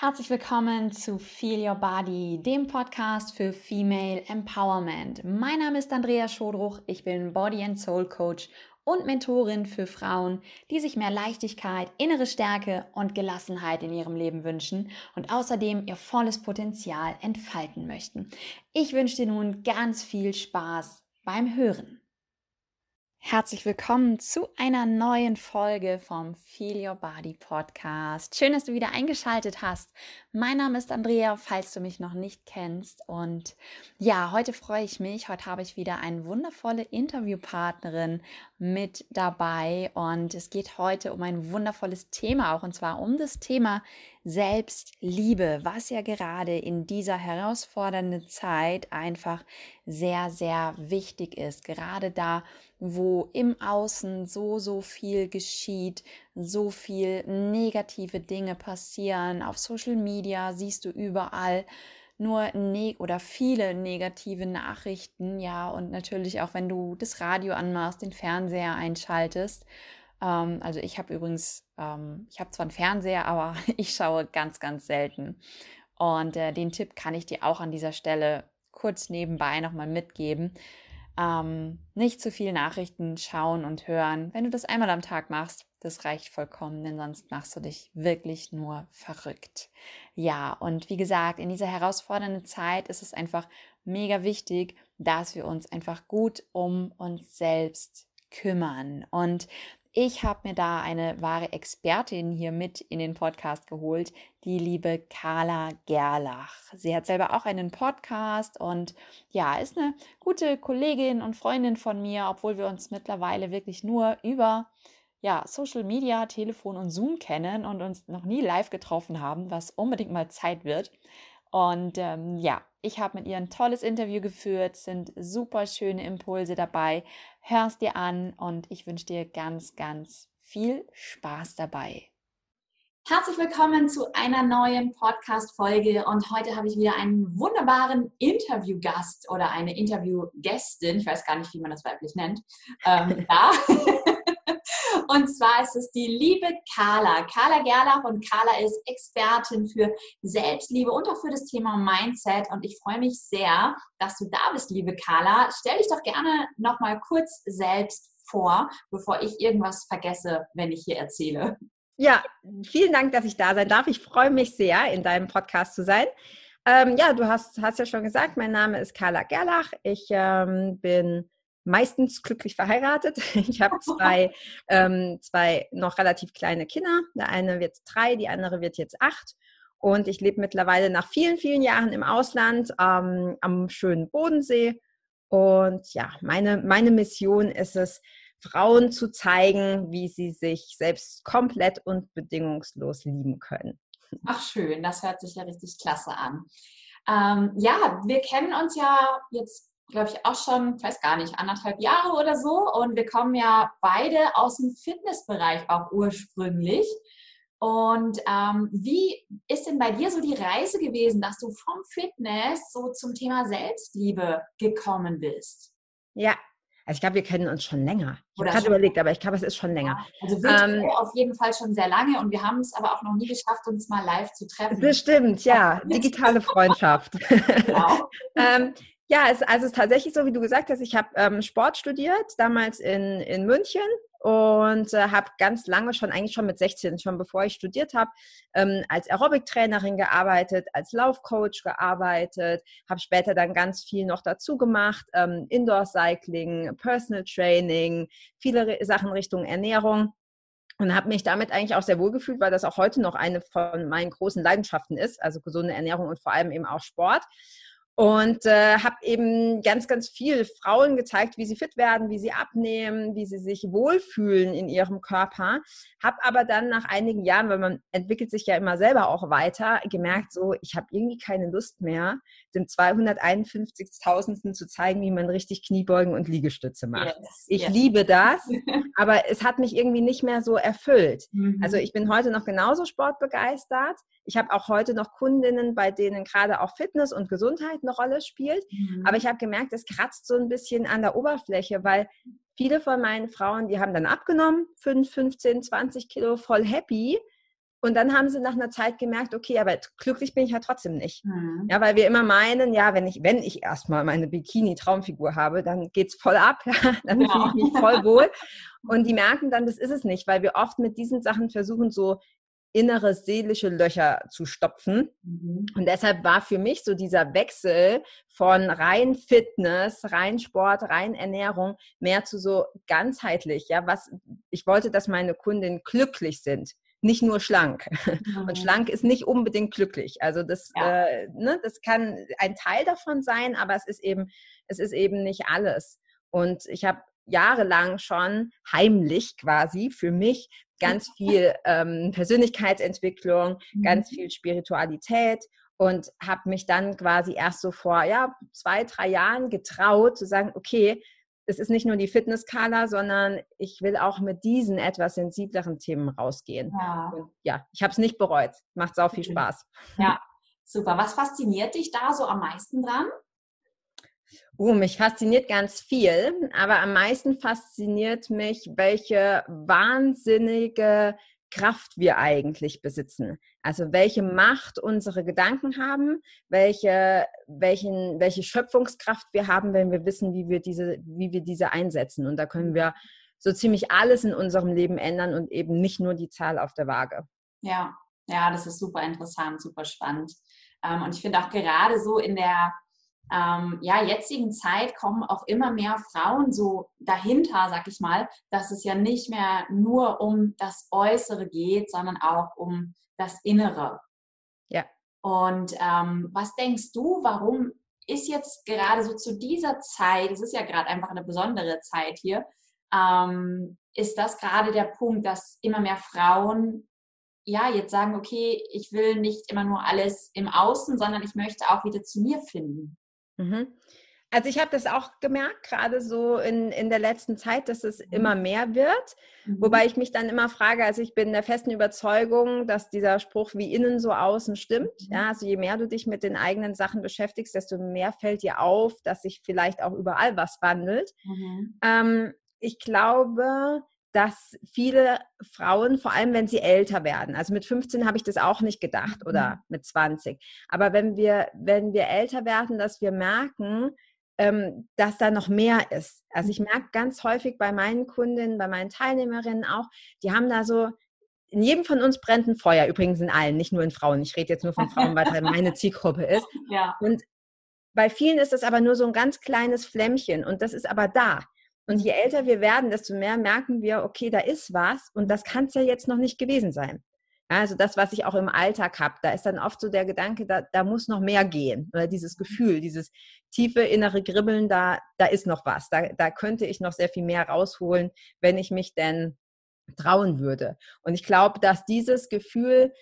Herzlich willkommen zu Feel Your Body, dem Podcast für Female Empowerment. Mein Name ist Andrea Schodruch, ich bin Body and Soul Coach und Mentorin für Frauen, die sich mehr Leichtigkeit, innere Stärke und Gelassenheit in ihrem Leben wünschen und außerdem ihr volles Potenzial entfalten möchten. Ich wünsche dir nun ganz viel Spaß beim Hören. Herzlich willkommen zu einer neuen Folge vom Feel Your Body Podcast. Schön, dass du wieder eingeschaltet hast. Mein Name ist Andrea, falls du mich noch nicht kennst. Und ja, heute freue ich mich. Heute habe ich wieder eine wundervolle Interviewpartnerin mit dabei. Und es geht heute um ein wundervolles Thema auch, und zwar um das Thema Selbstliebe, was ja gerade in dieser herausfordernden Zeit einfach sehr, sehr wichtig ist. Gerade da, wo im Außen so, so viel geschieht, so viel negative Dinge passieren. Auf Social Media siehst du überall nur ne oder viele negative Nachrichten, ja, und natürlich auch wenn du das Radio anmachst, den Fernseher einschaltest ähm, also ich habe übrigens, ähm, ich habe zwar einen Fernseher, aber ich schaue ganz, ganz selten. Und äh, den Tipp kann ich dir auch an dieser Stelle kurz nebenbei nochmal mitgeben. Ähm, nicht zu viel Nachrichten schauen und hören. Wenn du das einmal am Tag machst, das reicht vollkommen, denn sonst machst du dich wirklich nur verrückt. Ja, und wie gesagt, in dieser herausfordernden Zeit ist es einfach mega wichtig, dass wir uns einfach gut um uns selbst kümmern. Und ich habe mir da eine wahre Expertin hier mit in den Podcast geholt, die liebe Carla Gerlach. Sie hat selber auch einen Podcast und ja, ist eine gute Kollegin und Freundin von mir, obwohl wir uns mittlerweile wirklich nur über ja, Social Media, Telefon und Zoom kennen und uns noch nie live getroffen haben, was unbedingt mal Zeit wird. Und ähm, ja, ich habe mit ihr ein tolles Interview geführt, sind super schöne Impulse dabei. Hörst dir an und ich wünsche dir ganz, ganz viel Spaß dabei. Herzlich willkommen zu einer neuen Podcast-Folge und heute habe ich wieder einen wunderbaren Interviewgast oder eine Interviewgästin, ich weiß gar nicht, wie man das weiblich nennt, ähm, da. Und zwar ist es die liebe Carla. Carla Gerlach und Carla ist Expertin für Selbstliebe und auch für das Thema Mindset. Und ich freue mich sehr, dass du da bist, liebe Carla. Stell dich doch gerne nochmal kurz selbst vor, bevor ich irgendwas vergesse, wenn ich hier erzähle. Ja, vielen Dank, dass ich da sein darf. Ich freue mich sehr, in deinem Podcast zu sein. Ähm, ja, du hast, hast ja schon gesagt, mein Name ist Carla Gerlach. Ich ähm, bin meistens glücklich verheiratet. Ich habe zwei, ähm, zwei noch relativ kleine Kinder. Der eine wird drei, die andere wird jetzt acht. Und ich lebe mittlerweile nach vielen, vielen Jahren im Ausland ähm, am schönen Bodensee. Und ja, meine, meine Mission ist es, Frauen zu zeigen, wie sie sich selbst komplett und bedingungslos lieben können. Ach schön, das hört sich ja richtig klasse an. Ähm, ja, wir kennen uns ja jetzt glaube ich, auch schon, ich weiß gar nicht, anderthalb Jahre oder so. Und wir kommen ja beide aus dem Fitnessbereich auch ursprünglich. Und ähm, wie ist denn bei dir so die Reise gewesen, dass du vom Fitness so zum Thema Selbstliebe gekommen bist? Ja, also ich glaube, wir kennen uns schon länger. Ich habe gerade überlegt, aber ich glaube, es ist schon länger. Also ähm, auf jeden Fall schon sehr lange und wir haben es aber auch noch nie geschafft, uns mal live zu treffen. Das stimmt, ja. Digitale Freundschaft. Genau. ähm, ja, es, also es ist tatsächlich so, wie du gesagt hast, ich habe ähm, Sport studiert, damals in, in München und äh, habe ganz lange schon, eigentlich schon mit 16, schon bevor ich studiert habe, ähm, als Aerobic-Trainerin gearbeitet, als Laufcoach gearbeitet, habe später dann ganz viel noch dazu gemacht, ähm, Indoor-Cycling, Personal Training, viele Sachen Richtung Ernährung und habe mich damit eigentlich auch sehr wohl gefühlt, weil das auch heute noch eine von meinen großen Leidenschaften ist, also gesunde Ernährung und vor allem eben auch Sport und äh, habe eben ganz, ganz viel Frauen gezeigt, wie sie fit werden, wie sie abnehmen, wie sie sich wohlfühlen in ihrem Körper. Habe aber dann nach einigen Jahren, weil man entwickelt sich ja immer selber auch weiter, gemerkt, so ich habe irgendwie keine Lust mehr, dem 251.000. zu zeigen, wie man richtig Kniebeugen und Liegestütze macht. Yes, ich yes. liebe das, aber es hat mich irgendwie nicht mehr so erfüllt. Mhm. Also ich bin heute noch genauso sportbegeistert. Ich habe auch heute noch Kundinnen, bei denen gerade auch Fitness und Gesundheit eine Rolle spielt. Mhm. Aber ich habe gemerkt, es kratzt so ein bisschen an der Oberfläche, weil viele von meinen Frauen, die haben dann abgenommen, 5, 15, 20 Kilo, voll happy. Und dann haben sie nach einer Zeit gemerkt, okay, aber glücklich bin ich ja trotzdem nicht. Mhm. Ja, weil wir immer meinen, ja, wenn ich, wenn ich erstmal meine Bikini-Traumfigur habe, dann geht's voll ab, ja, dann ja. fühle ich mich voll wohl. Und die merken dann, das ist es nicht, weil wir oft mit diesen Sachen versuchen, so innere seelische Löcher zu stopfen. Mhm. Und deshalb war für mich so dieser Wechsel von rein Fitness, rein Sport, rein Ernährung mehr zu so ganzheitlich. Ja, was ich wollte, dass meine Kundinnen glücklich sind nicht nur schlank. Mhm. Und schlank ist nicht unbedingt glücklich. Also das, ja. äh, ne, das kann ein Teil davon sein, aber es ist eben, es ist eben nicht alles. Und ich habe jahrelang schon heimlich quasi für mich ganz viel ähm, Persönlichkeitsentwicklung, mhm. ganz viel Spiritualität und habe mich dann quasi erst so vor ja, zwei, drei Jahren getraut zu sagen, okay, es ist nicht nur die Fitnesskala, sondern ich will auch mit diesen etwas sensibleren Themen rausgehen. Ja, und ja ich habe es nicht bereut. Macht sau viel Spaß. Ja, super. Was fasziniert dich da so am meisten dran? Uh, mich fasziniert ganz viel, aber am meisten fasziniert mich, welche wahnsinnige Kraft wir eigentlich besitzen. Also welche Macht unsere Gedanken haben, welche, welchen, welche Schöpfungskraft wir haben, wenn wir wissen, wie wir, diese, wie wir diese einsetzen. Und da können wir so ziemlich alles in unserem Leben ändern und eben nicht nur die Zahl auf der Waage. Ja, ja, das ist super interessant, super spannend. Ähm, und ich finde auch gerade so in der ähm, ja, jetzigen Zeit kommen auch immer mehr Frauen so dahinter, sag ich mal, dass es ja nicht mehr nur um das Äußere geht, sondern auch um das Innere. Ja. Und ähm, was denkst du, warum ist jetzt gerade so zu dieser Zeit, es ist ja gerade einfach eine besondere Zeit hier, ähm, ist das gerade der Punkt, dass immer mehr Frauen ja jetzt sagen, okay, ich will nicht immer nur alles im Außen, sondern ich möchte auch wieder zu mir finden. Mhm. Also ich habe das auch gemerkt, gerade so in, in der letzten Zeit, dass es mhm. immer mehr wird. Mhm. Wobei ich mich dann immer frage, also ich bin der festen Überzeugung, dass dieser Spruch wie innen so außen stimmt. Mhm. Ja, also je mehr du dich mit den eigenen Sachen beschäftigst, desto mehr fällt dir auf, dass sich vielleicht auch überall was wandelt. Mhm. Ähm, ich glaube, dass viele Frauen, vor allem wenn sie älter werden, also mit 15 habe ich das auch nicht gedacht oder mhm. mit 20, aber wenn wir, wenn wir älter werden, dass wir merken, ähm, dass da noch mehr ist. Also ich merke ganz häufig bei meinen Kundinnen, bei meinen Teilnehmerinnen auch, die haben da so, in jedem von uns brennt ein Feuer, übrigens in allen, nicht nur in Frauen. Ich rede jetzt nur von Frauen, weil das meine Zielgruppe ist. Ja. Und bei vielen ist das aber nur so ein ganz kleines Flämmchen und das ist aber da. Und je älter wir werden, desto mehr merken wir, okay, da ist was und das kann es ja jetzt noch nicht gewesen sein. Also das, was ich auch im Alltag habe, da ist dann oft so der Gedanke, da, da muss noch mehr gehen. Oder dieses. Gefühl, dieses tiefe innere Kribbeln, da, da ist noch was. Da, da könnte ich noch sehr viel mehr rausholen, wenn ich mich denn trauen würde. Und ich glaube, dass dieses Gefühl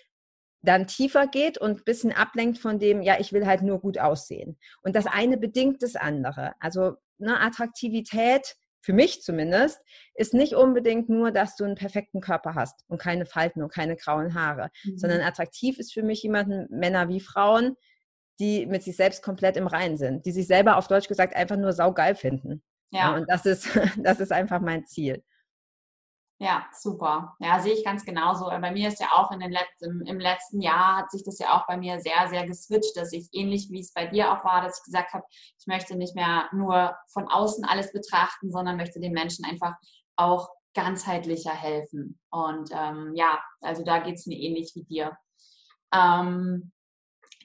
dann tiefer geht und ein bisschen ablenkt von dem, ja, ich will halt nur gut aussehen. Und das eine bedingt das andere. Also eine Attraktivität für mich zumindest, ist nicht unbedingt nur, dass du einen perfekten Körper hast und keine Falten und keine grauen Haare, mhm. sondern attraktiv ist für mich jemanden, Männer wie Frauen, die mit sich selbst komplett im Reinen sind, die sich selber auf Deutsch gesagt einfach nur saugeil finden. Ja. ja und das ist, das ist einfach mein Ziel. Ja, super. Ja, sehe ich ganz genauso. Bei mir ist ja auch in den letzten, im letzten Jahr hat sich das ja auch bei mir sehr, sehr geswitcht, dass ich ähnlich wie es bei dir auch war, dass ich gesagt habe, ich möchte nicht mehr nur von außen alles betrachten, sondern möchte den Menschen einfach auch ganzheitlicher helfen. Und ähm, ja, also da geht es mir ähnlich wie dir. Ähm,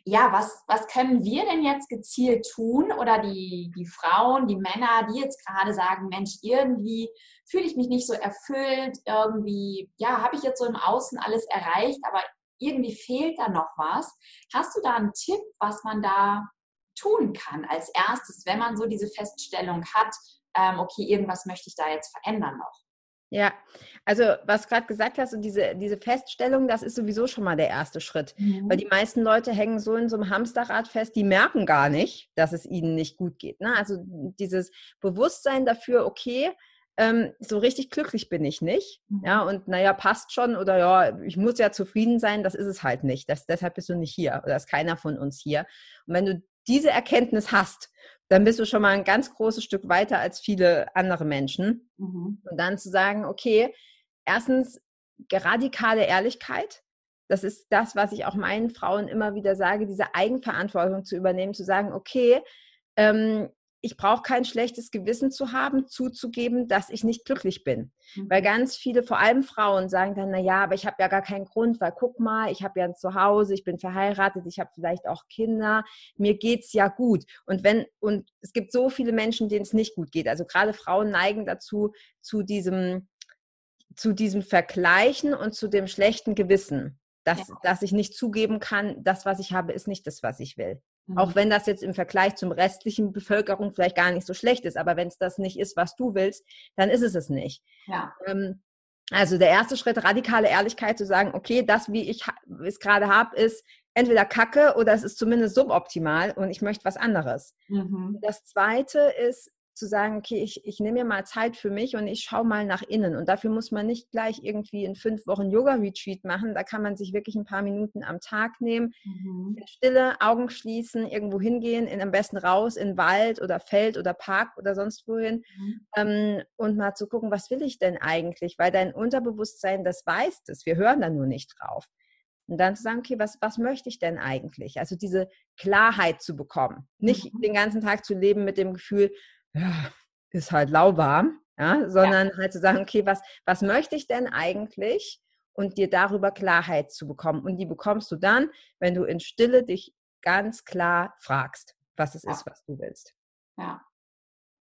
ja, was, was können wir denn jetzt gezielt tun oder die, die Frauen, die Männer, die jetzt gerade sagen, Mensch, irgendwie fühle ich mich nicht so erfüllt, irgendwie, ja, habe ich jetzt so im Außen alles erreicht, aber irgendwie fehlt da noch was. Hast du da einen Tipp, was man da tun kann als erstes, wenn man so diese Feststellung hat, ähm, okay, irgendwas möchte ich da jetzt verändern noch? Ja, also was gerade gesagt hast, und diese, diese Feststellung, das ist sowieso schon mal der erste Schritt. Mhm. Weil die meisten Leute hängen so in so einem Hamsterrad fest, die merken gar nicht, dass es ihnen nicht gut geht. Ne? Also dieses Bewusstsein dafür, okay, ähm, so richtig glücklich bin ich nicht. Mhm. Ja, und naja, passt schon oder ja, ich muss ja zufrieden sein, das ist es halt nicht. Das, deshalb bist du nicht hier oder ist keiner von uns hier. Und wenn du diese Erkenntnis hast, dann bist du schon mal ein ganz großes Stück weiter als viele andere Menschen. Mhm. Und dann zu sagen, okay, erstens radikale Ehrlichkeit. das ist das, was ich auch meinen Frauen immer wieder sage, diese Eigenverantwortung zu übernehmen, zu sagen, okay, ähm, ich brauche kein schlechtes Gewissen zu haben, zuzugeben, dass ich nicht glücklich bin. Mhm. Weil ganz viele, vor allem Frauen, sagen dann, na ja, aber ich habe ja gar keinen Grund, weil guck mal, ich habe ja ein Zuhause, ich bin verheiratet, ich habe vielleicht auch Kinder, mir geht's ja gut. Und wenn, und es gibt so viele Menschen, denen es nicht gut geht. Also gerade Frauen neigen dazu, zu diesem, zu diesem Vergleichen und zu dem schlechten Gewissen, dass, ja. dass ich nicht zugeben kann, das, was ich habe, ist nicht das, was ich will. Mhm. Auch wenn das jetzt im Vergleich zum restlichen Bevölkerung vielleicht gar nicht so schlecht ist, aber wenn es das nicht ist, was du willst, dann ist es es nicht. Ja. Ähm, also der erste Schritt, radikale Ehrlichkeit zu sagen, okay, das, wie ich es gerade habe, ist entweder Kacke oder es ist zumindest suboptimal und ich möchte was anderes. Mhm. Das zweite ist, zu sagen, okay, ich, ich nehme mir mal Zeit für mich und ich schaue mal nach innen. Und dafür muss man nicht gleich irgendwie in fünf Wochen Yoga-Retreat machen. Da kann man sich wirklich ein paar Minuten am Tag nehmen, mhm. in Stille, Augen schließen, irgendwo hingehen, in, am besten raus in Wald oder Feld oder Park oder sonst wohin mhm. ähm, und mal zu gucken, was will ich denn eigentlich? Weil dein Unterbewusstsein, das weiß das. Wir hören da nur nicht drauf. Und dann zu sagen, okay, was, was möchte ich denn eigentlich? Also diese Klarheit zu bekommen. Nicht mhm. den ganzen Tag zu leben mit dem Gefühl, ja, ist halt lauwarm, ja, sondern ja. halt zu sagen, okay, was, was möchte ich denn eigentlich? Und dir darüber Klarheit zu bekommen. Und die bekommst du dann, wenn du in Stille dich ganz klar fragst, was es ja. ist, was du willst. Ja.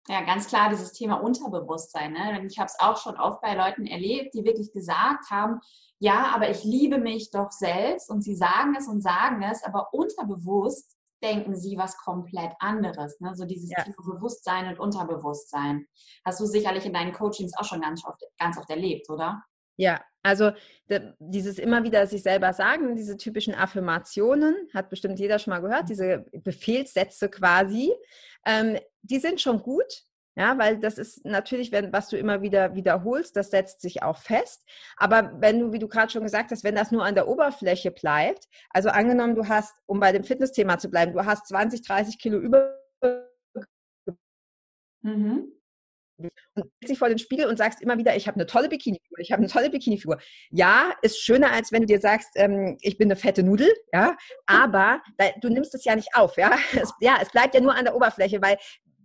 Ja, ganz klar dieses Thema Unterbewusstsein. Ne? Ich habe es auch schon oft bei Leuten erlebt, die wirklich gesagt haben, ja, aber ich liebe mich doch selbst und sie sagen es und sagen es, aber unterbewusst denken sie was komplett anderes. Ne? So dieses ja. Bewusstsein und Unterbewusstsein. Hast du sicherlich in deinen Coachings auch schon ganz oft, ganz oft erlebt, oder? Ja, also dieses immer wieder sich selber sagen, diese typischen Affirmationen, hat bestimmt jeder schon mal gehört, diese Befehlssätze quasi, ähm, die sind schon gut, ja, weil das ist natürlich, wenn, was du immer wieder wiederholst, das setzt sich auch fest. Aber wenn du, wie du gerade schon gesagt hast, wenn das nur an der Oberfläche bleibt, also angenommen, du hast, um bei dem Fitnessthema zu bleiben, du hast 20, 30 Kilo über mhm. und dich vor den Spiegel und sagst immer wieder, ich habe eine tolle Bikini-Figur, ich habe eine tolle Bikini-Figur. Ja, ist schöner, als wenn du dir sagst, ähm, ich bin eine fette Nudel, ja, aber da, du nimmst es ja nicht auf, ja. Es, ja, es bleibt ja nur an der Oberfläche, weil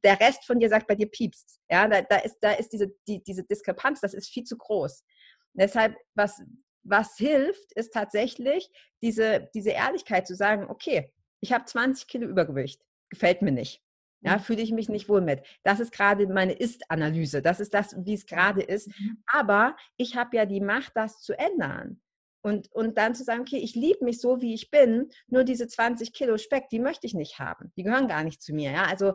der Rest von dir sagt bei dir piepst. Ja, da, da ist, da ist diese, die, diese Diskrepanz, das ist viel zu groß. deshalb, was, was hilft, ist tatsächlich diese, diese Ehrlichkeit zu sagen, okay, ich habe 20 Kilo Übergewicht, gefällt mir nicht. Ja, mhm. fühle ich mich nicht wohl mit. Das ist gerade meine Ist-Analyse. Das ist das, wie es gerade ist. Mhm. Aber ich habe ja die Macht, das zu ändern. Und, und dann zu sagen, okay, ich liebe mich so, wie ich bin, nur diese 20 Kilo Speck, die möchte ich nicht haben. Die gehören gar nicht zu mir. Ja? Also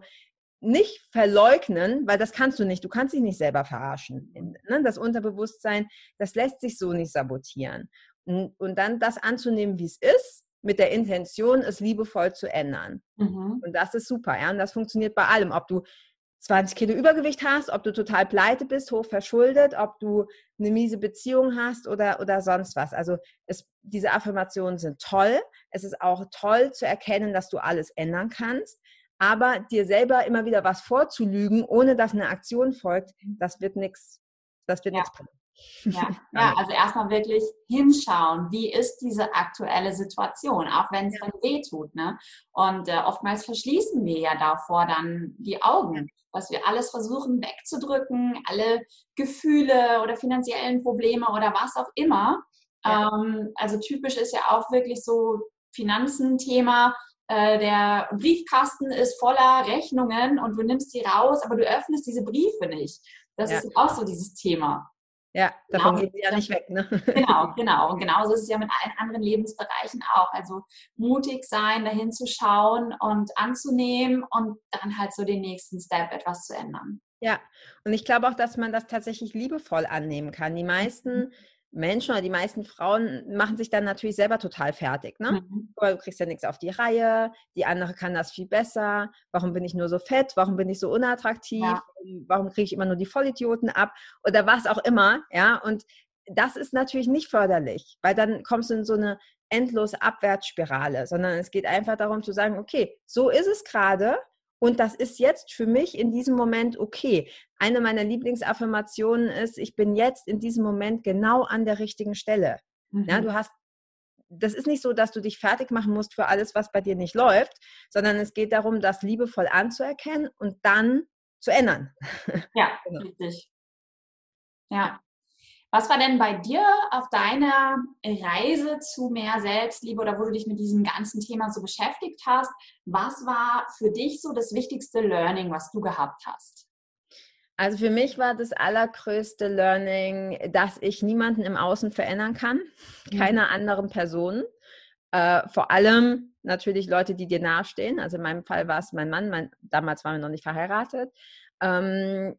nicht verleugnen, weil das kannst du nicht. Du kannst dich nicht selber verarschen. Ne? Das Unterbewusstsein, das lässt sich so nicht sabotieren. Und, und dann das anzunehmen, wie es ist, mit der Intention, es liebevoll zu ändern. Mhm. Und das ist super. Ja? Und das funktioniert bei allem. Ob du 20 Kilo Übergewicht hast, ob du total pleite bist, hoch verschuldet, ob du eine miese Beziehung hast oder, oder sonst was. Also es, diese Affirmationen sind toll. Es ist auch toll zu erkennen, dass du alles ändern kannst. Aber dir selber immer wieder was vorzulügen, ohne dass eine Aktion folgt, das wird nichts. Das wird ja. nichts bringen. Ja, ja, also erstmal wirklich hinschauen, wie ist diese aktuelle Situation, auch wenn es ja. dann weh tut. Ne? Und äh, oftmals verschließen wir ja davor dann die Augen, dass wir alles versuchen wegzudrücken, alle Gefühle oder finanziellen Probleme oder was auch immer. Ja. Ähm, also typisch ist ja auch wirklich so Finanzen-Thema äh, der Briefkasten ist voller Rechnungen und du nimmst die raus, aber du öffnest diese Briefe nicht. Das ja. ist auch so dieses Thema. Ja, davon genau. gehen sie ja nicht weg. Ne? Genau, genau. Und genauso ist es ja mit allen anderen Lebensbereichen auch. Also mutig sein, dahin zu schauen und anzunehmen und dann halt so den nächsten Step etwas zu ändern. Ja, und ich glaube auch, dass man das tatsächlich liebevoll annehmen kann. Die meisten mhm. Menschen oder die meisten Frauen machen sich dann natürlich selber total fertig. Ne? Mhm. Du kriegst ja nichts auf die Reihe, die andere kann das viel besser. Warum bin ich nur so fett? Warum bin ich so unattraktiv? Ja. Warum kriege ich immer nur die Vollidioten ab? Oder was auch immer. Ja, und das ist natürlich nicht förderlich, weil dann kommst du in so eine endlose Abwärtsspirale, sondern es geht einfach darum zu sagen, okay, so ist es gerade und das ist jetzt für mich in diesem Moment okay. Eine meiner Lieblingsaffirmationen ist, ich bin jetzt in diesem Moment genau an der richtigen Stelle. Mhm. Ja, du hast das ist nicht so, dass du dich fertig machen musst für alles, was bei dir nicht läuft, sondern es geht darum, das liebevoll anzuerkennen und dann zu ändern. Ja, genau. richtig. Ja. Was war denn bei dir auf deiner Reise zu mehr Selbstliebe oder wo du dich mit diesem ganzen Thema so beschäftigt hast? Was war für dich so das wichtigste Learning, was du gehabt hast? Also für mich war das allergrößte Learning, dass ich niemanden im Außen verändern kann, mhm. keine anderen Personen. Äh, vor allem natürlich Leute, die dir nahestehen. Also in meinem Fall war es mein Mann, mein, damals waren wir noch nicht verheiratet. Ähm,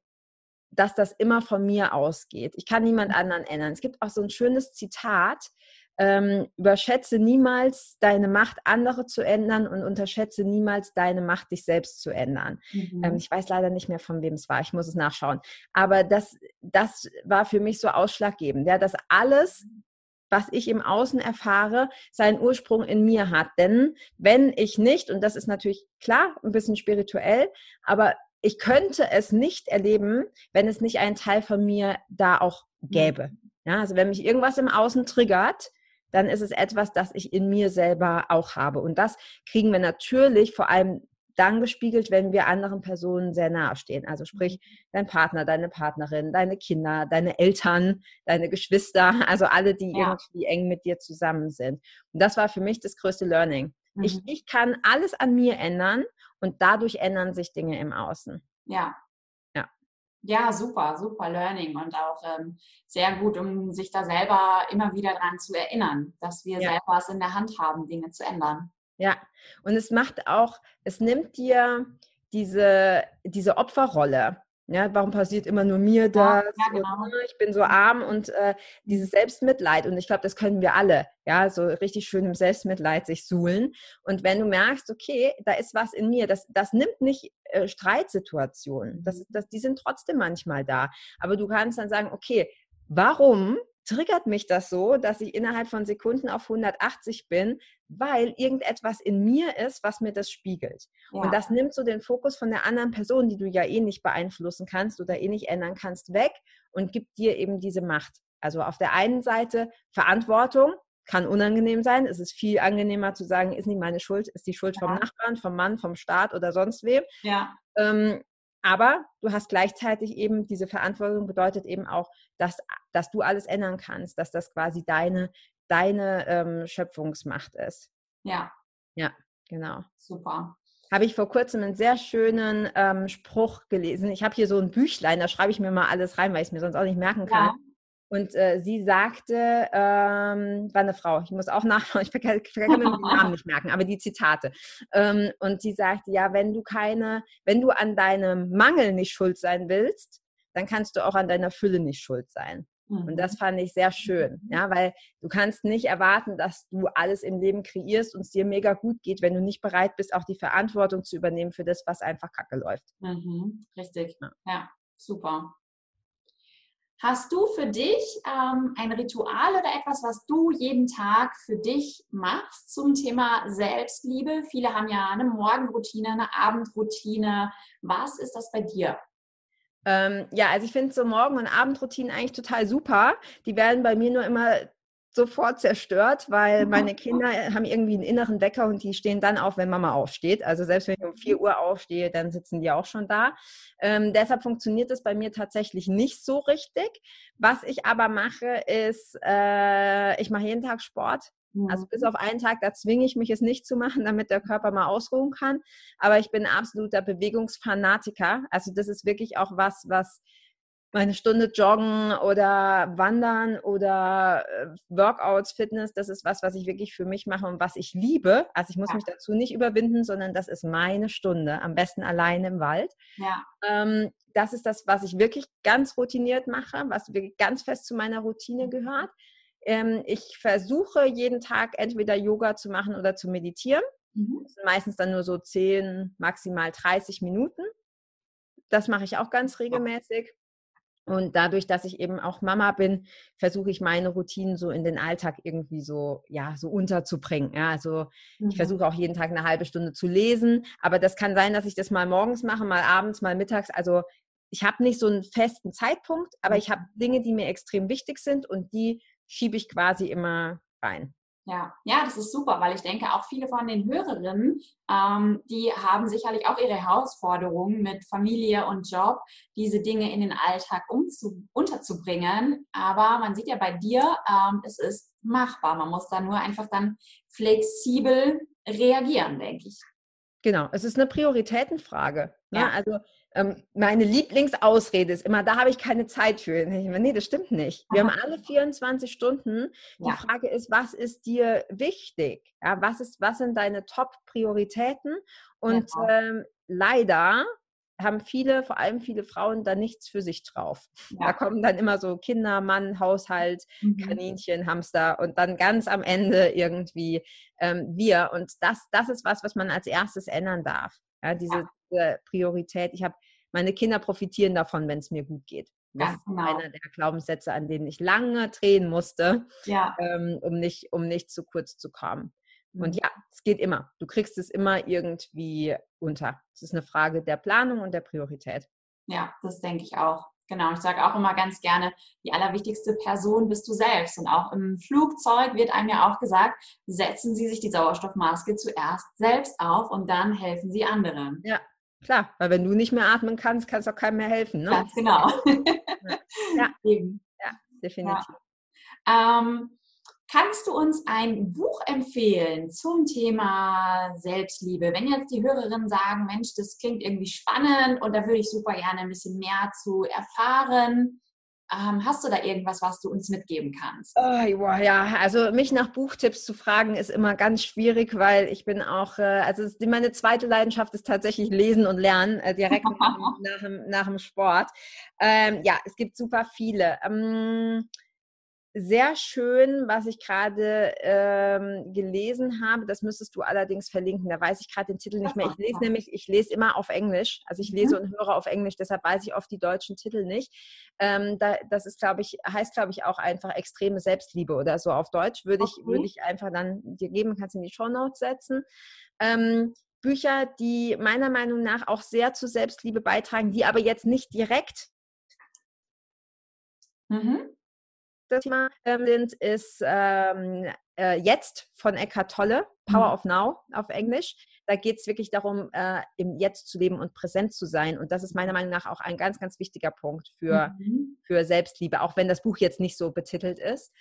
dass das immer von mir ausgeht. Ich kann niemand mhm. anderen ändern. Es gibt auch so ein schönes Zitat, ähm, überschätze niemals deine Macht, andere zu ändern und unterschätze niemals deine Macht, dich selbst zu ändern. Ähm, mhm. Ähm, ich weiß leider nicht mehr, von wem es war. Ich muss es nachschauen. Aber das, das war für mich so ausschlaggebend, ja, dass alles, was ich im Außen erfahre, seinen Ursprung in mir hat. Denn wenn ich nicht, und das ist natürlich klar, ein bisschen spirituell, aber ich könnte es nicht erleben, wenn es nicht einen Teil von mir da auch gäbe. Ja, also wenn mich irgendwas im Außen triggert, dann ist es etwas, das ich in mir selber auch habe. Und das kriegen wir natürlich vor allem dann gespiegelt, wenn wir anderen Personen sehr nahe stehen. Also sprich, dein Partner, deine Partnerin, deine Kinder, deine Eltern, deine Geschwister, also alle, die ja. irgendwie eng mit dir zusammen sind. Und das war für mich das größte Learning. Mhm. Ich, ich kann alles an mir ändern und dadurch ändern sich Dinge im Außen. Ja. Ja. Super, super Learning und auch ähm, sehr gut, um sich da selber immer wieder dran zu erinnern, dass wir ja. selber es in der Hand haben, Dinge zu ändern. Ja, und es macht auch, es nimmt dir diese, diese Opferrolle. Ja, warum passiert immer nur mir das? Ja, genau. Ich bin so arm und äh, dieses Selbstmitleid. Und ich glaube, das können wir alle. Ja, so richtig schön im Selbstmitleid sich suhlen. Und wenn du merkst, okay, da ist was in mir, das, das nimmt nicht äh, Streitsituationen. Das, das, die sind trotzdem manchmal da. Aber du kannst dann sagen, okay, warum triggert mich das so, dass ich innerhalb von Sekunden auf 180 bin, weil irgendetwas in mir ist, was mir das spiegelt. Ja. Und das nimmt so den Fokus von der anderen Person, die du ja eh nicht beeinflussen kannst oder eh nicht ändern kannst, weg und gibt dir eben diese Macht. Also auf der einen Seite Verantwortung, kann unangenehm sein. Es ist viel angenehmer zu sagen, ist nicht meine Schuld, ist die Schuld ja. vom Nachbarn, vom Mann, vom Staat oder sonst wem. Ja. Ähm, aber du hast gleichzeitig eben diese Verantwortung bedeutet eben auch, dass, dass du alles ändern kannst, dass das quasi deine, deine ähm, Schöpfungsmacht ist. Ja. Ja, genau. Super. Habe ich vor kurzem einen sehr schönen ähm, Spruch gelesen. Ich habe hier so ein Büchlein, da schreibe ich mir mal alles rein, weil ich es mir sonst auch nicht merken kann. Ja. Und äh, sie sagte, ähm, war eine Frau, ich muss auch nachschauen, ich kann, kann mir den Namen nicht merken, aber die Zitate. Ähm, und sie sagte, ja, wenn du keine, wenn du an deinem Mangel nicht schuld sein willst, dann kannst du auch an deiner Fülle nicht schuld sein. Und das mhm. fand ich sehr schön, ja, weil du kannst nicht erwarten, dass du alles im Leben kreierst und es dir mega gut geht, wenn du nicht bereit bist, auch die Verantwortung zu übernehmen für das, was einfach kacke läuft. Mhm, richtig, ja. ja, super. Hast du für dich ähm, ein Ritual oder etwas, was du jeden Tag für dich machst zum Thema Selbstliebe? Viele haben ja eine Morgenroutine, eine Abendroutine. Was ist das bei dir? Ähm, ja, also ich finde so Morgen- und Abendroutinen eigentlich total super. Die werden bei mir nur immer sofort zerstört, weil meine Kinder haben irgendwie einen inneren Wecker und die stehen dann auf, wenn Mama aufsteht. Also selbst wenn ich um 4 Uhr aufstehe, dann sitzen die auch schon da. Ähm, deshalb funktioniert das bei mir tatsächlich nicht so richtig. Was ich aber mache, ist, äh, ich mache jeden Tag Sport. Also bis auf einen Tag, da zwinge ich mich es nicht zu machen, damit der Körper mal ausruhen kann. Aber ich bin absoluter Bewegungsfanatiker. Also das ist wirklich auch was, was meine Stunde joggen oder wandern oder äh, Workouts, Fitness, das ist was, was ich wirklich für mich mache und was ich liebe. Also ich muss ja. mich dazu nicht überwinden, sondern das ist meine Stunde, am besten alleine im Wald. Ja. Ähm, das ist das, was ich wirklich ganz routiniert mache, was wirklich ganz fest zu meiner Routine gehört. Ähm, ich versuche jeden Tag entweder Yoga zu machen oder zu meditieren. Mhm. Das sind meistens dann nur so 10, maximal 30 Minuten. Das mache ich auch ganz regelmäßig. Und dadurch, dass ich eben auch Mama bin, versuche ich meine Routinen so in den Alltag irgendwie so, ja, so unterzubringen. Ja, also mhm. ich versuche auch jeden Tag eine halbe Stunde zu lesen. Aber das kann sein, dass ich das mal morgens mache, mal abends, mal mittags. Also ich habe nicht so einen festen Zeitpunkt, aber ich habe Dinge, die mir extrem wichtig sind und die schiebe ich quasi immer rein. Ja, ja, das ist super, weil ich denke, auch viele von den Hörerinnen, ähm, die haben sicherlich auch ihre Herausforderungen mit Familie und Job, diese Dinge in den Alltag umzu unterzubringen. Aber man sieht ja bei dir, ähm, es ist machbar. Man muss da nur einfach dann flexibel reagieren, denke ich. Genau, es ist eine Prioritätenfrage. Ne? Ja. Also meine Lieblingsausrede ist immer, da habe ich keine Zeit für. Nee, das stimmt nicht. Wir Aha. haben alle 24 Stunden. Die ja. Frage ist, was ist dir wichtig? Ja, was, ist, was sind deine Top-Prioritäten? Und ja. ähm, leider haben viele, vor allem viele Frauen, da nichts für sich drauf. Ja. Da kommen dann immer so Kinder, Mann, Haushalt, mhm. Kaninchen, Hamster und dann ganz am Ende irgendwie ähm, wir. Und das, das ist was, was man als erstes ändern darf. Ja, diese, diese Priorität. Ich habe, meine Kinder profitieren davon, wenn es mir gut geht. Das ja, genau. ist einer der Glaubenssätze, an denen ich lange drehen musste, ja. ähm, um, nicht, um nicht zu kurz zu kommen. Und mhm. ja, es geht immer. Du kriegst es immer irgendwie unter. Es ist eine Frage der Planung und der Priorität. Ja, das denke ich auch. Genau, ich sage auch immer ganz gerne, die allerwichtigste Person bist du selbst. Und auch im Flugzeug wird einem ja auch gesagt, setzen Sie sich die Sauerstoffmaske zuerst selbst auf und dann helfen Sie anderen. Ja, klar, weil wenn du nicht mehr atmen kannst, kannst du auch keinem mehr helfen. Ne? Ganz genau. ja, ja definitiv. Ja. Ähm, Kannst du uns ein Buch empfehlen zum Thema Selbstliebe? Wenn jetzt die Hörerinnen sagen, Mensch, das klingt irgendwie spannend und da würde ich super gerne ein bisschen mehr zu erfahren. Ähm, hast du da irgendwas, was du uns mitgeben kannst? Oh, ja, also mich nach Buchtipps zu fragen ist immer ganz schwierig, weil ich bin auch, äh, also meine zweite Leidenschaft ist tatsächlich Lesen und Lernen, äh, direkt nach, nach, nach, dem Sport. Ähm, ja, es gibt super viele. Ähm, sehr schön, was ich gerade ähm, gelesen habe. Das müsstest du allerdings verlinken. Da weiß ich gerade den Titel nicht mehr. Ich lese nämlich, ich lese immer auf Englisch. Also ich lese mhm. und höre auf Englisch, deshalb weiß ich oft die deutschen Titel nicht. Ähm, da, das ist, glaube ich, heißt, glaube ich, auch einfach extreme Selbstliebe oder so auf Deutsch. Würde ich, würde ich einfach dann dir geben, kannst in die Show Notes setzen. Ähm, Bücher, die meiner Meinung nach auch sehr zu Selbstliebe beitragen, die aber jetzt nicht direkt mhm das Thema ähm, sind, ist ähm, äh, Jetzt von Eckhart Tolle, Power mhm. of Now auf Englisch. Da geht es wirklich darum, äh, im Jetzt zu leben und präsent zu sein. Und das ist meiner Meinung nach auch ein ganz, ganz wichtiger Punkt für, mhm. für Selbstliebe, auch wenn das Buch jetzt nicht so betitelt ist.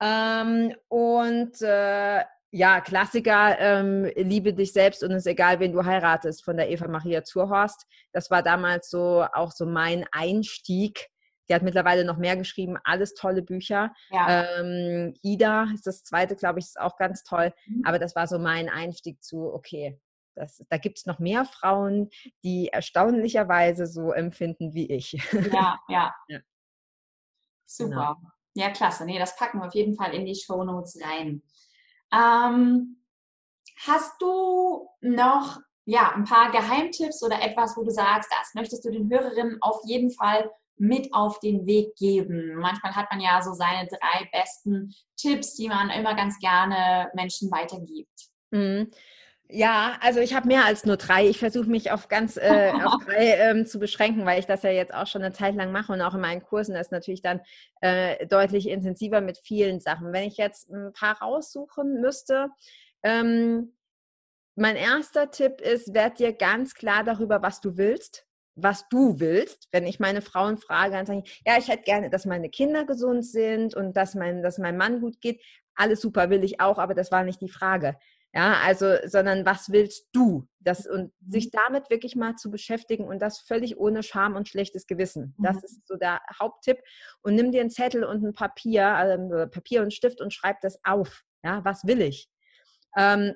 Ähm, und äh, ja, Klassiker, ähm, liebe dich selbst und es ist egal, wen du heiratest, von der Eva Maria Zurhorst. Das war damals so auch so mein Einstieg die hat mittlerweile noch mehr geschrieben, alles tolle Bücher. Ja. Ähm, Ida ist das zweite, glaube ich, ist auch ganz toll. Mhm. Aber das war so mein Einstieg zu, okay, das, da gibt es noch mehr Frauen, die erstaunlicherweise so empfinden wie ich. Ja, ja. ja. Super. Genau. Ja, klasse. Nee, das packen wir auf jeden Fall in die Show Notes rein. Ähm, hast du noch ja, ein paar Geheimtipps oder etwas, wo du sagst, das möchtest du den Hörerinnen auf jeden Fall mit auf den Weg geben? Manchmal hat man ja so seine drei besten Tipps, die man immer ganz gerne Menschen weitergibt. Mhm. Ja, also ich habe mehr als nur drei. Ich versuche mich auf ganz äh, auf drei ähm, zu beschränken, weil ich das ja jetzt auch schon eine Zeit lang mache und auch in meinen Kursen das ist natürlich dann äh, deutlich intensiver mit vielen Sachen. Wenn ich jetzt ein paar raussuchen müsste, ähm, mein erster Tipp ist, werd dir ganz klar darüber, was du willst was du willst. Wenn ich meine Frauen frage, dann sage ich, ja, ich hätte gerne, dass meine Kinder gesund sind und dass mein, dass mein Mann gut geht. Alles super will ich auch, aber das war nicht die Frage. Ja, also, sondern was willst du? Das, und mhm. sich damit wirklich mal zu beschäftigen und das völlig ohne Scham und schlechtes Gewissen. Das mhm. ist so der Haupttipp. Und nimm dir einen Zettel und ein Papier, äh, Papier und Stift und schreib das auf. Ja, was will ich? Ähm,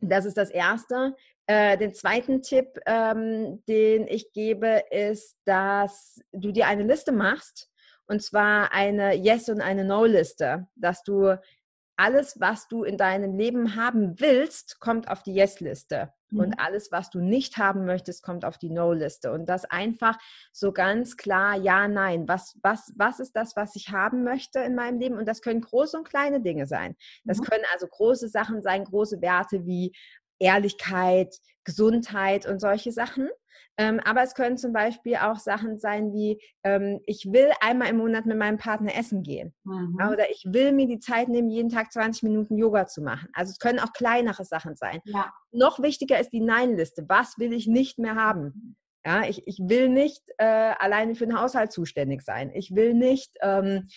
das ist das Erste. Äh, den zweiten Tipp, ähm, den ich gebe, ist, dass du dir eine Liste machst, und zwar eine Yes- und eine No-Liste, dass du alles, was du in deinem Leben haben willst, kommt auf die Yes-Liste. Mhm. Und alles, was du nicht haben möchtest, kommt auf die No-Liste. Und das einfach so ganz klar, ja, nein. Was, was, was ist das, was ich haben möchte in meinem Leben? Und das können große und kleine Dinge sein. Das mhm. können also große Sachen sein, große Werte wie Ehrlichkeit, Gesundheit und solche Sachen. Ähm, aber es können zum Beispiel auch Sachen sein wie, ähm, ich will einmal im Monat mit meinem Partner essen gehen. Mhm. oder ich will mir die Zeit nehmen, jeden Tag 20 Minuten Yoga zu machen. Also es können auch kleinere Sachen sein. Ja. Noch wichtiger ist die Nein-Liste. Was will ich nicht mehr haben? Ja, ich, ich will nicht äh, alleine für den Haushalt zuständig sein. Ich will nicht ähm,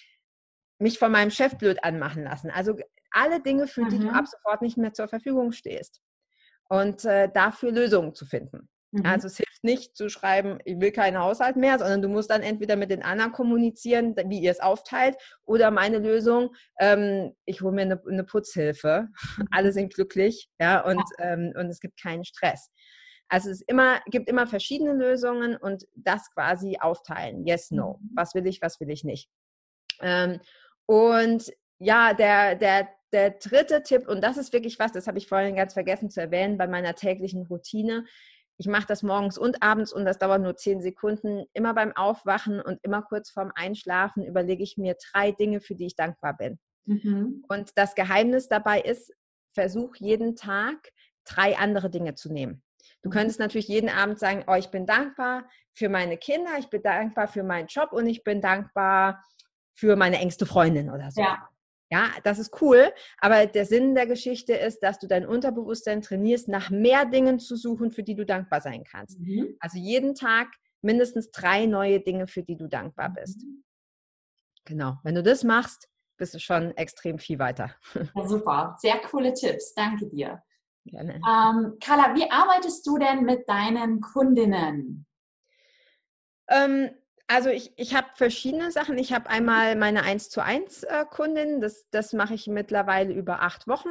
mich von meinem Chef blöd anmachen lassen. Also alle Dinge, für mhm. die du mhm. ab sofort nicht mehr zur Verfügung stehst. Und äh, dafür Lösungen zu finden. Mhm. Also es hilft nicht zu schreiben, ich will keinen Haushalt mehr, sondern du musst dann entweder mit den anderen kommunizieren, wie ihr es aufteilt, oder meine Lösung, ähm, ich hole mir eine, eine Putzhilfe, mhm. alle sind glücklich, ja, und, ja. Ähm, und es gibt keinen Stress. Also es immer, gibt immer verschiedene Lösungen und das quasi aufteilen. Yes, no. Mhm. Was will ich, was will ich nicht. Ähm, und ja, der, der, der dritte Tipp, und das ist wirklich was, das habe ich vorhin ganz vergessen zu erwähnen, bei meiner täglichen Routine. Ich mache das morgens und abends und das dauert nur zehn Sekunden. Immer beim Aufwachen und immer kurz vorm Einschlafen überlege ich mir drei Dinge, für die ich dankbar bin. Mhm. Und das Geheimnis dabei ist, versuch jeden Tag drei andere Dinge zu nehmen. Du könntest natürlich jeden Abend sagen, oh, ich bin dankbar für meine Kinder, ich bin dankbar für meinen Job und ich bin dankbar für meine engste Freundin oder so. Ja. Ja, das ist cool, aber der Sinn der Geschichte ist, dass du dein Unterbewusstsein trainierst, nach mehr Dingen zu suchen, für die du dankbar sein kannst. Mhm. Also jeden Tag mindestens drei neue Dinge, für die du dankbar bist. Mhm. Genau, wenn du das machst, bist du schon extrem viel weiter. Ja, super, sehr coole Tipps. Danke dir. Gerne. Ähm, Carla, wie arbeitest du denn mit deinen Kundinnen? Ähm, also ich, ich habe verschiedene Sachen. Ich habe einmal meine 1 zu 1 äh, Kundin, das, das mache ich mittlerweile über acht Wochen.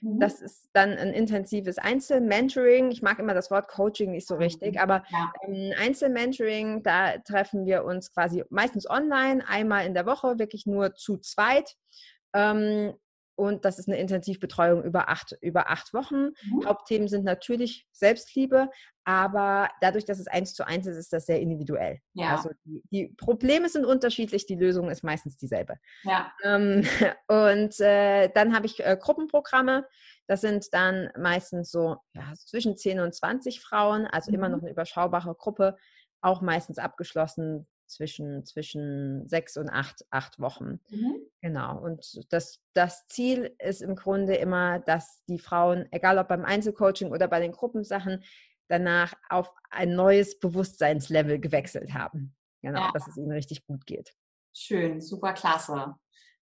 Mhm. Das ist dann ein intensives Einzelmentoring. Ich mag immer das Wort Coaching nicht so richtig, aber ja. ähm, Einzelmentoring, da treffen wir uns quasi meistens online, einmal in der Woche, wirklich nur zu zweit. Ähm, und das ist eine Intensivbetreuung über acht, über acht Wochen. Mhm. Hauptthemen sind natürlich Selbstliebe, aber dadurch, dass es eins zu eins ist, ist das sehr individuell. Ja. Also die, die Probleme sind unterschiedlich, die Lösung ist meistens dieselbe. Ja. Ähm, und äh, dann habe ich äh, Gruppenprogramme. Das sind dann meistens so ja, zwischen 10 und 20 Frauen, also mhm. immer noch eine überschaubare Gruppe, auch meistens abgeschlossen zwischen, zwischen sechs und acht, acht Wochen. Mhm. Genau. Und das, das Ziel ist im Grunde immer, dass die Frauen, egal ob beim Einzelcoaching oder bei den Gruppensachen, danach auf ein neues Bewusstseinslevel gewechselt haben. Genau, ja. dass es ihnen richtig gut geht. Schön, super klasse.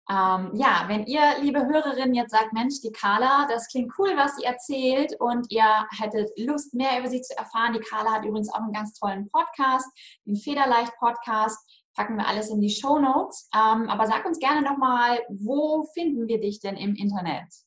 Ähm, ja, wenn ihr, liebe Hörerinnen, jetzt sagt, Mensch, die Carla, das klingt cool, was sie erzählt und ihr hättet Lust, mehr über sie zu erfahren. Die Carla hat übrigens auch einen ganz tollen Podcast, den Federleicht-Podcast. Packen wir alles in die Show Notes. Ähm, aber sag uns gerne nochmal, wo finden wir dich denn im Internet?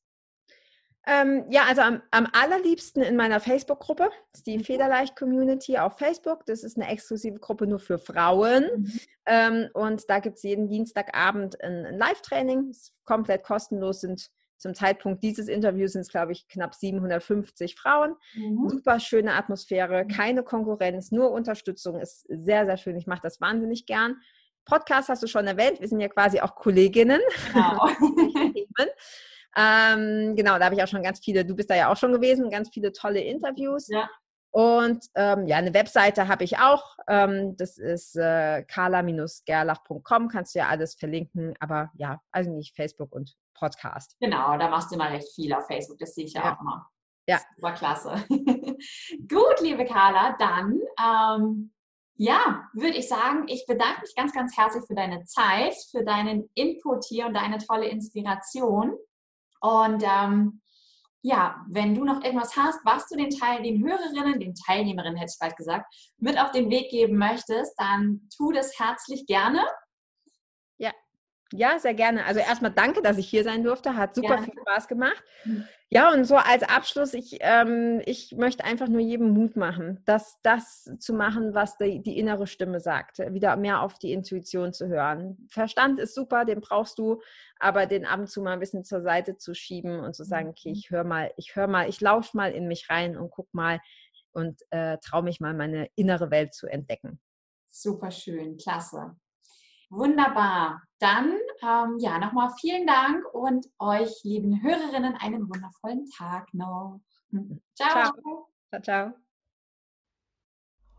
Ähm, ja, also am, am, allerliebsten in meiner Facebook-Gruppe, die mhm. Federleicht-Community auf Facebook. Das ist eine exklusive Gruppe nur für Frauen. Mhm. Ähm, und da gibt es jeden Dienstagabend ein, ein Live-Training, komplett kostenlos sind zum Zeitpunkt dieses Interviews sind es, glaube ich, knapp 750 Frauen. Mhm. Super schöne Atmosphäre, keine Konkurrenz, nur Unterstützung ist sehr, sehr schön. Ich mache das wahnsinnig gern. Podcast hast du schon erwähnt. Wir sind ja quasi auch Kolleginnen. Genau. Ähm, genau, da habe ich auch schon ganz viele, du bist da ja auch schon gewesen, ganz viele tolle Interviews. Ja. Und ähm, ja, eine Webseite habe ich auch. Ähm, das ist äh, carla-gerlach.com. Kannst du ja alles verlinken. Aber ja, also nicht Facebook und Podcast. Genau, da machst du immer recht viel auf Facebook. Das sehe ich ja, ja. auch mal. Ja. Super klasse. Gut, liebe Carla, dann ähm, ja, würde ich sagen, ich bedanke mich ganz, ganz herzlich für deine Zeit, für deinen Input hier und deine tolle Inspiration. Und ähm, ja, wenn du noch irgendwas hast, was du den Teil, den Hörerinnen, den Teilnehmerinnen, hätte ich bald gesagt, mit auf den Weg geben möchtest, dann tu das herzlich gerne. Ja, ja, sehr gerne. Also erstmal danke, dass ich hier sein durfte. Hat super gerne. viel Spaß gemacht. Mhm. Ja, und so als Abschluss, ich, ähm, ich möchte einfach nur jedem Mut machen, das, das zu machen, was die, die innere Stimme sagt. Wieder mehr auf die Intuition zu hören. Verstand ist super, den brauchst du, aber den ab und zu mal ein bisschen zur Seite zu schieben und zu sagen, okay, mhm. ich höre mal, ich höre mal, ich lausche mal in mich rein und guck mal und äh, traue mich mal, meine innere Welt zu entdecken. Super schön, klasse. Wunderbar. Dann ähm, ja nochmal vielen Dank und euch lieben Hörerinnen einen wundervollen Tag noch. Ciao. Ciao. ciao. ciao.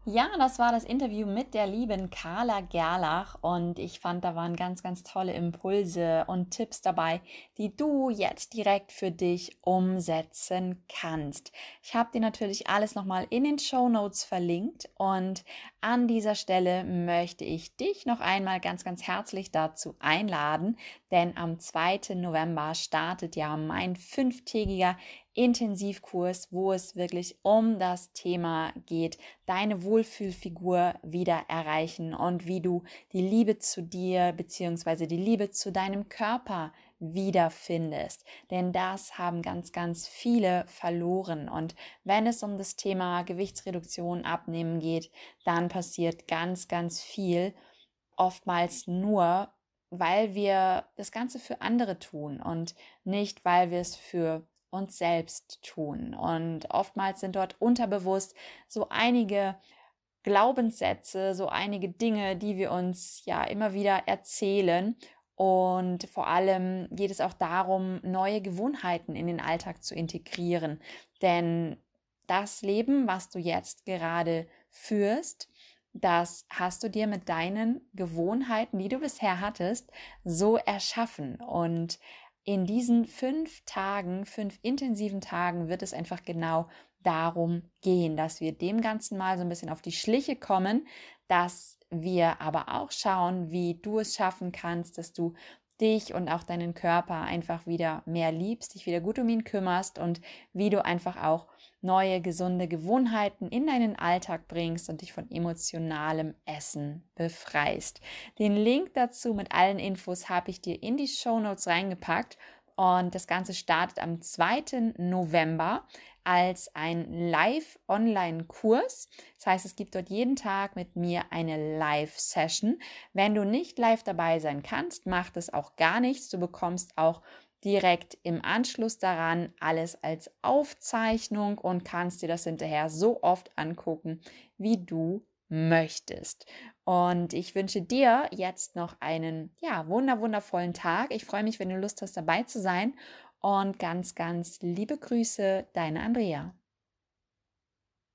Ja, das war das Interview mit der lieben Carla Gerlach und ich fand, da waren ganz, ganz tolle Impulse und Tipps dabei, die du jetzt direkt für dich umsetzen kannst. Ich habe dir natürlich alles nochmal in den Show Notes verlinkt und an dieser Stelle möchte ich dich noch einmal ganz, ganz herzlich dazu einladen, denn am 2. November startet ja mein fünftägiger Intensivkurs, wo es wirklich um das Thema geht, deine Wohlfühlfigur wieder erreichen und wie du die Liebe zu dir bzw. die Liebe zu deinem Körper wiederfindest. Denn das haben ganz, ganz viele verloren. Und wenn es um das Thema Gewichtsreduktion, Abnehmen geht, dann passiert ganz, ganz viel. Oftmals nur, weil wir das Ganze für andere tun und nicht, weil wir es für uns selbst tun. Und oftmals sind dort unterbewusst so einige Glaubenssätze, so einige Dinge, die wir uns ja immer wieder erzählen. Und vor allem geht es auch darum, neue Gewohnheiten in den Alltag zu integrieren. Denn das Leben, was du jetzt gerade führst, das hast du dir mit deinen Gewohnheiten, die du bisher hattest, so erschaffen. Und in diesen fünf Tagen, fünf intensiven Tagen wird es einfach genau darum gehen, dass wir dem Ganzen mal so ein bisschen auf die Schliche kommen, dass wir aber auch schauen, wie du es schaffen kannst, dass du dich und auch deinen Körper einfach wieder mehr liebst, dich wieder gut um ihn kümmerst und wie du einfach auch neue gesunde Gewohnheiten in deinen Alltag bringst und dich von emotionalem Essen befreist. Den Link dazu mit allen Infos habe ich dir in die Show Notes reingepackt und das Ganze startet am 2. November als ein Live-Online-Kurs. Das heißt, es gibt dort jeden Tag mit mir eine Live-Session. Wenn du nicht live dabei sein kannst, macht es auch gar nichts. Du bekommst auch direkt im Anschluss daran alles als Aufzeichnung und kannst dir das hinterher so oft angucken, wie du möchtest. Und ich wünsche dir jetzt noch einen ja, wunder wundervollen Tag. Ich freue mich, wenn du Lust hast dabei zu sein und ganz ganz liebe Grüße, deine Andrea.